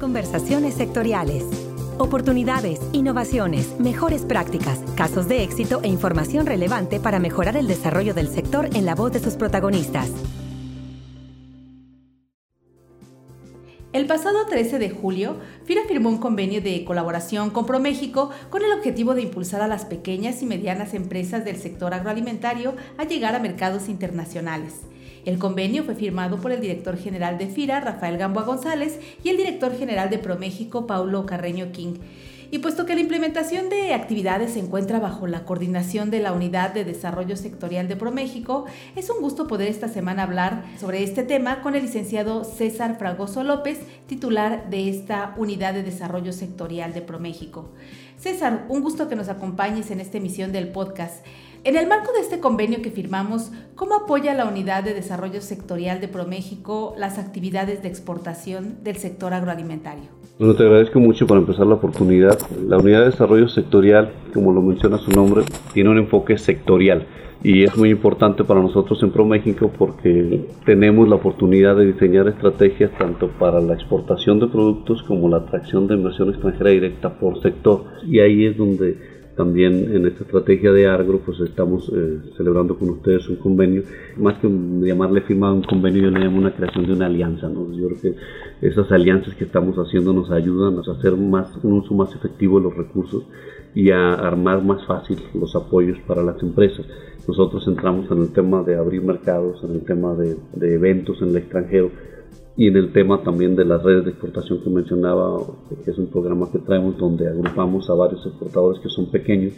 Conversaciones sectoriales. Oportunidades, innovaciones, mejores prácticas, casos de éxito e información relevante para mejorar el desarrollo del sector en la voz de sus protagonistas. El pasado 13 de julio, FIRA firmó un convenio de colaboración con ProMéxico con el objetivo de impulsar a las pequeñas y medianas empresas del sector agroalimentario a llegar a mercados internacionales. El convenio fue firmado por el director general de FIRA, Rafael Gamboa González, y el director general de ProMéxico, Paulo Carreño King. Y puesto que la implementación de actividades se encuentra bajo la coordinación de la Unidad de Desarrollo Sectorial de ProMéxico, es un gusto poder esta semana hablar sobre este tema con el licenciado César Fragoso López, titular de esta Unidad de Desarrollo Sectorial de ProMéxico. César, un gusto que nos acompañes en esta emisión del podcast. En el marco de este convenio que firmamos, ¿cómo apoya la Unidad de Desarrollo Sectorial de ProMéxico las actividades de exportación del sector agroalimentario? Bueno, te agradezco mucho por empezar la oportunidad. La Unidad de Desarrollo Sectorial, como lo menciona su nombre, tiene un enfoque sectorial y es muy importante para nosotros en ProMéxico porque tenemos la oportunidad de diseñar estrategias tanto para la exportación de productos como la atracción de inversión extranjera directa por sector. Y ahí es donde también en esta estrategia de Agro, pues estamos eh, celebrando con ustedes un convenio, más que llamarle firma un convenio, yo le llamo una creación de una alianza. ¿no? Yo creo que esas alianzas que estamos haciendo nos ayudan a hacer más, un uso más efectivo de los recursos y a armar más fácil los apoyos para las empresas. Nosotros entramos en el tema de abrir mercados, en el tema de, de eventos en el extranjero, y en el tema también de las redes de exportación que mencionaba, que es un programa que traemos donde agrupamos a varios exportadores que son pequeños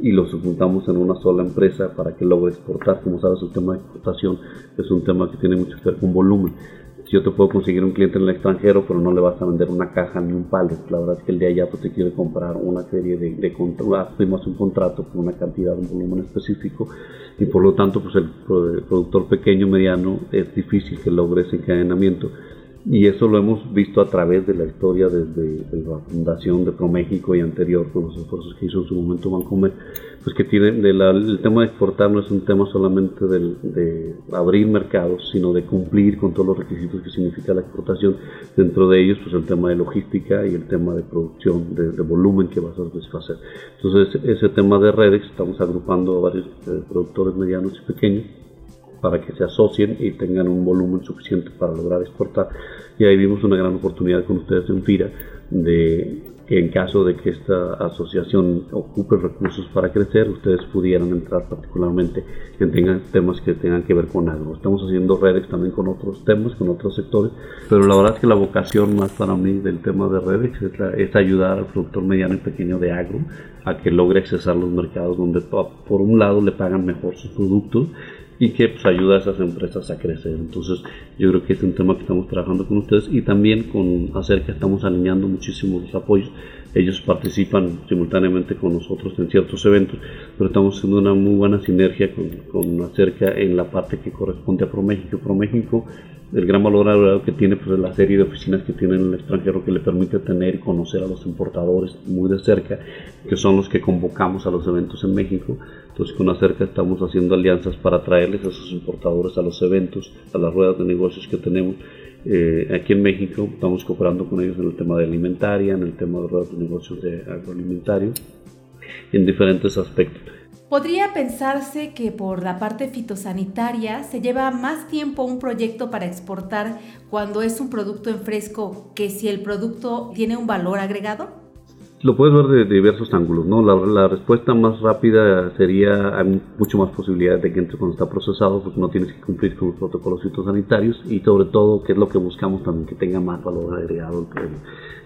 y los juntamos en una sola empresa para que logre exportar. Como sabes, el tema de exportación es un tema que tiene mucho que ver con volumen yo te puedo conseguir un cliente en el extranjero, pero no le vas a vender una caja ni un pallet. La verdad es que el de allá pues, te quiere comprar una serie de, de contratos, un contrato con una cantidad, un volumen específico, y por lo tanto, pues el, productor pequeño, mediano, es difícil que logre ese encadenamiento. Y eso lo hemos visto a través de la historia desde, la fundación de ProMéxico y anterior, con los esfuerzos que hizo en su momento Bancomer, pues que tiene el tema de exportar no es un tema solamente de abrir mercados, sino de cumplir con todos los requisitos que significa la exportación. Dentro de ellos, pues el tema de logística y el tema de producción, de, volumen que vas a satisfacer. Entonces, ese tema de redes, estamos agrupando a varios eh, productores medianos y pequeños para que se asocien y tengan un volumen suficiente para lograr exportar. Y ahí vimos una gran oportunidad con ustedes en FIRA de que en caso de que esta asociación ocupe recursos para crecer, ustedes pudieran entrar particularmente en tengan temas que tengan que ver con algo. Estamos haciendo redes también con otros temas, con otros sectores, pero la verdad es que la vocación más para mí del tema de redes es, ayudar al productor mediano y pequeño de agro a que logre accesar los mercados donde por un lado le pagan mejor sus productos y que pues, ayuda a esas empresas a crecer. Entonces, yo creo que es un tema que estamos trabajando con ustedes y también con Acerca estamos alineando muchísimo los apoyos. Ellos participan simultáneamente con nosotros en ciertos eventos, pero estamos haciendo una muy buena sinergia con, con Acerca en la parte que corresponde a ProMéxico. ProMéxico el gran valor agregado que tiene pues, la serie de oficinas que tiene en el extranjero que le permite tener y conocer a los importadores muy de cerca, que son los que convocamos a los eventos en México. Entonces con Acerca estamos haciendo alianzas para traerles a esos importadores a los eventos, a las ruedas de negocios que tenemos. Eh, aquí en México estamos cooperando con ellos en el tema de alimentaria, en el tema de de negocios de agroalimentario, en diferentes aspectos. Podría pensarse que por la parte fitosanitaria se lleva más tiempo un proyecto para exportar cuando es un producto en fresco que si el producto tiene un valor agregado. Lo puedes ver de diversos ángulos, ¿no? La, respuesta más rápida sería, hay mucho más posibilidad de que entre cuando está procesado, porque no tienes que cumplir con los protocolos fitosanitarios y sobre todo, que es lo que buscamos también, que tenga más valor agregado el,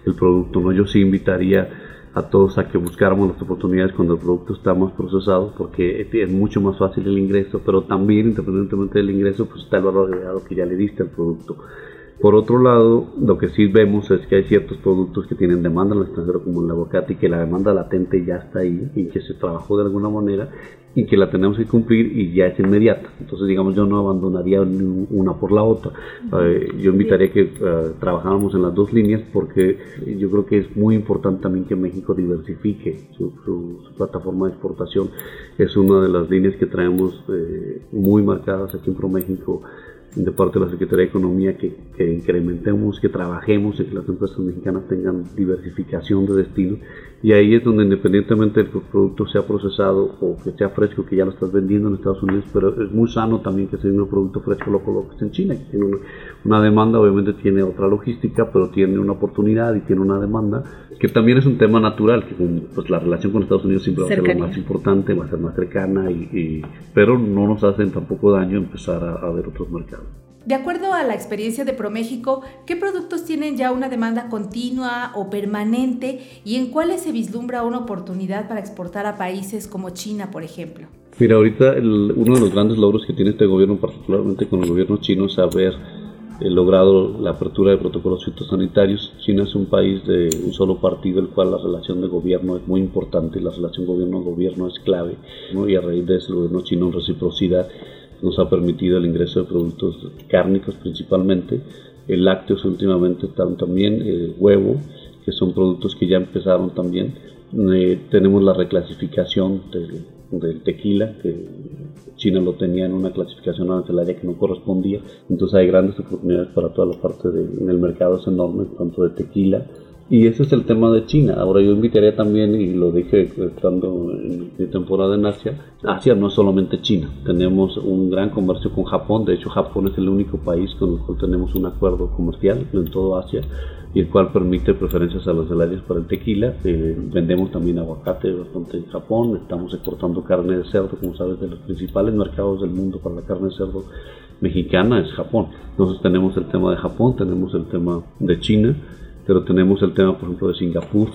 el producto, ¿no? Yo sí invitaría a todos a que buscáramos las oportunidades cuando el producto está más procesado, porque es mucho más fácil el ingreso, pero también, independientemente del ingreso, pues está el valor agregado que ya le diste al producto. Por otro lado, lo que sí vemos es que hay ciertos productos que tienen demanda en el extranjero, como el aguacate, y que la demanda latente ya está ahí y que se trabajó de alguna manera y que la tenemos que cumplir y ya es inmediata. Entonces, digamos, yo no abandonaría una por la otra. Eh, yo invitaría que uh, trabajáramos en las dos líneas porque yo creo que es muy importante también que México diversifique su, plataforma de exportación. Es una de las líneas que traemos eh, muy marcadas aquí en ProMéxico de parte de la Secretaría de Economía que, que incrementemos, que trabajemos y que las empresas mexicanas tengan diversificación de destino. Y ahí es donde independientemente del que el producto sea procesado o que sea fresco, que ya lo estás vendiendo en Estados Unidos, pero es muy sano también que sea un producto fresco lo coloques en China, que tiene una, una demanda, obviamente tiene otra logística, pero tiene una oportunidad y tiene una demanda, que también es un tema natural, que pues la relación con Estados Unidos siempre va a ser lo más importante, va a ser más cercana, y, pero no nos hacen tampoco daño empezar a ver otros mercados. De acuerdo a la experiencia de ProMéxico, ¿qué productos tienen ya una demanda continua o permanente y en cuáles se vislumbra una oportunidad para exportar a países como China, por ejemplo? Mira, ahorita uno de los grandes logros que tiene este gobierno, particularmente con el gobierno chino, es haber eh, logrado la apertura de protocolos fitosanitarios. China es un país de un solo partido, el cual la relación de gobierno es muy importante, la relación gobierno-gobierno es clave, y a raíz de eso el gobierno chino en reciprocidad nos ha permitido el ingreso de productos cárnicos principalmente, el lácteos últimamente también, el huevo, que son productos que ya empezaron también. Eh, tenemos la reclasificación del, del, tequila, que China lo tenía en una clasificación área que no correspondía, entonces hay grandes oportunidades para toda la parte del mercado, es enorme, tanto de tequila, y ese es el tema de China. Ahora yo invitaría también, y lo dije estando en mi temporada en Asia, Asia no es solamente China. Tenemos un gran comercio con Japón. De hecho, Japón es el único país con el cual tenemos un acuerdo comercial en todo Asia y el cual permite preferencias a los salarios para el tequila. Eh, vendemos también aguacate bastante en Japón. Estamos exportando carne de cerdo, como sabes, de los principales mercados del mundo para la carne de cerdo mexicana es Japón. Entonces tenemos el tema de Japón, tenemos el tema de China pero tenemos el tema, por ejemplo, de Singapur,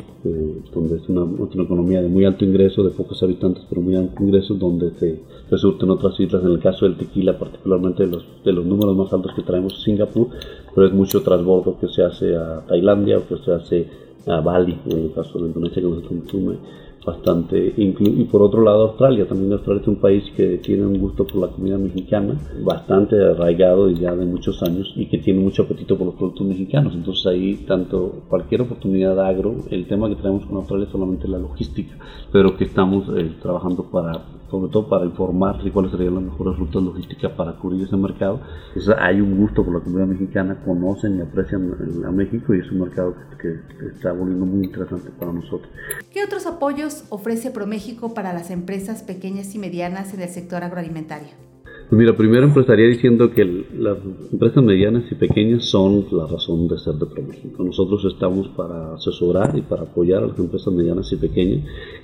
donde es una, economía de muy alto ingreso, de pocos habitantes, pero muy alto ingreso, donde se resultan otras islas, en el caso del tequila, particularmente de los, de los números más altos que traemos Singapur, pero es mucho transbordo que se hace a Tailandia o que se hace a Bali, en el caso de Indonesia, que no se consume bastante. Y por otro lado Australia, también Australia es un país que tiene un gusto por la comida mexicana, bastante arraigado y ya de muchos años y que tiene mucho apetito por los productos mexicanos. Entonces ahí tanto cualquier oportunidad agro, el tema que tenemos con Australia es solamente la logística, pero que estamos eh, trabajando para sobre todo para informar de cuáles serían las mejores rutas logísticas para cubrir ese mercado. hay un gusto por la comida mexicana, conocen y aprecian a México y es un mercado que, que está volviendo muy interesante para nosotros. ¿Qué otros apoyos ofrece ProMéxico para las empresas pequeñas y medianas en el sector agroalimentario? Pues mira, primero empezaría diciendo que las empresas medianas y pequeñas son la razón de ser de ProMéxico. Nosotros estamos para asesorar y para apoyar a las empresas medianas y pequeñas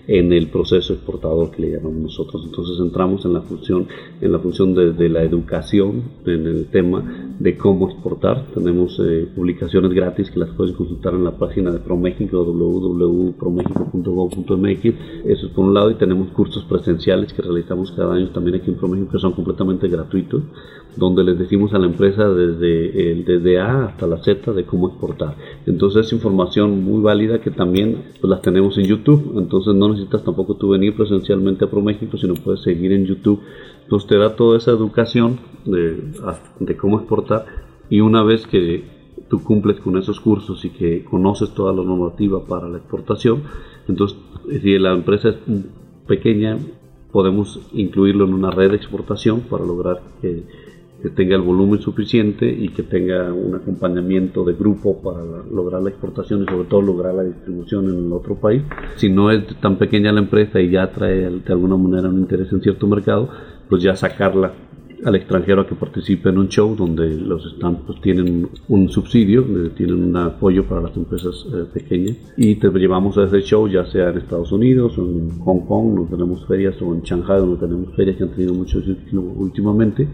en el proceso exportador que le llamamos nosotros. Entonces entramos en la función, en la función de, la educación, en el tema de cómo exportar. Tenemos eh, publicaciones gratis que las puedes consultar en la página de ProMéxico, www.promexico.gov.mx. Eso es por un lado y tenemos cursos presenciales que realizamos cada año también aquí en ProMéxico que son completamente gratuito, donde les decimos a la empresa desde, el, desde A hasta la Z de cómo exportar. Entonces es información muy válida que también pues, las tenemos en YouTube. Entonces no necesitas tampoco tú venir presencialmente a ProMéxico, sino puedes seguir en YouTube. Entonces te da toda esa educación de, de cómo exportar y una vez que tú cumples con esos cursos y que conoces toda la normativa para la exportación, entonces si la empresa es pequeña, podemos incluirlo en una red de exportación para lograr que, tenga el volumen suficiente y que tenga un acompañamiento de grupo para lograr la exportación y sobre todo lograr la distribución en el otro país. Si no es tan pequeña la empresa y ya trae de alguna manera un interés en cierto mercado, pues ya sacarla al extranjero a que participe en un show donde los stands pues, tienen un subsidio, tienen un apoyo para las empresas eh, pequeñas. Y te llevamos a ese show ya sea en Estados Unidos o en Hong Kong, donde tenemos ferias o en Shanghai donde tenemos ferias que han tenido mucho éxito últimamente.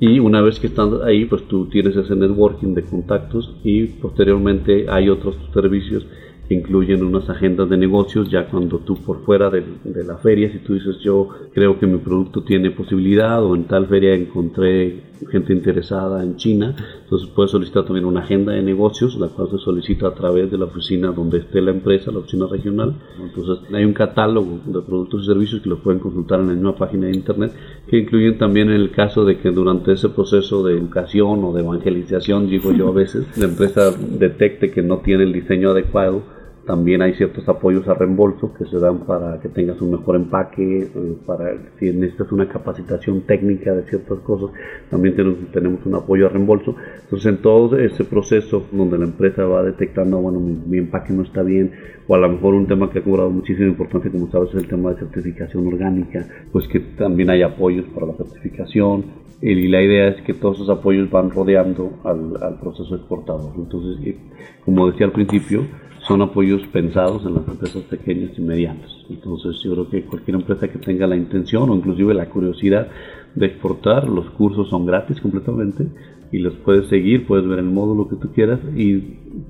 Y una vez que están ahí pues tú tienes ese networking de contactos y posteriormente hay otros servicios incluyen unas agendas de negocios ya cuando tú por fuera de, la feria, si tú dices yo creo que mi producto tiene posibilidad o en tal feria encontré gente interesada en China, entonces puedes solicitar también una agenda de negocios, la cual se solicita a través de la oficina donde esté la empresa, la oficina regional. Entonces hay un catálogo de productos y servicios que lo pueden consultar en la misma página de internet, que incluyen también el caso de que durante ese proceso de educación o de evangelización, digo yo a veces, la empresa detecte que no tiene el diseño adecuado También hay ciertos apoyos a reembolso que se dan para que tengas un mejor empaque, eh, para si necesitas una capacitación técnica de ciertas cosas, también tenemos, un apoyo a reembolso. Entonces en todo ese proceso donde la empresa va detectando, bueno, mi, empaque no está bien, o a lo mejor un tema que ha cobrado muchísima importancia, como sabes, es el tema de certificación orgánica, pues que también hay apoyos para la certificación, y la idea es que todos esos apoyos van rodeando al, al proceso exportador. Entonces, como decía al principio, son apoyos pensados en las empresas pequeñas y medianas. Entonces yo creo que cualquier empresa que tenga la intención o inclusive la curiosidad de exportar, los cursos son gratis completamente y los puedes seguir, puedes ver el módulo que tú quieras y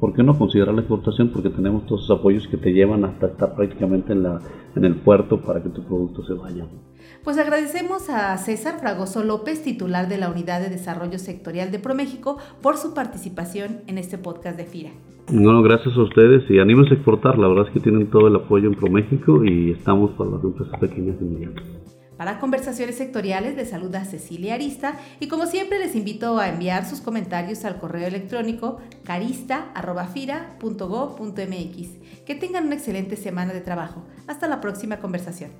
¿por qué no considerar la exportación? Porque tenemos todos esos apoyos que te llevan hasta estar prácticamente en, la, en el puerto para que tu producto se vaya. Pues agradecemos a César Fragoso López, titular de la Unidad de Desarrollo Sectorial de ProMéxico, por su participación en este podcast de FIRA. Bueno, gracias a ustedes y anímense a exportar. La verdad es que tienen todo el apoyo en ProMéxico y estamos para las empresas pequeñas y medianas. Para conversaciones sectoriales les saluda Cecilia Arista y como siempre les invito a enviar sus comentarios al correo electrónico carista.fira.go.mx. Que tengan una excelente semana de trabajo. Hasta la próxima conversación.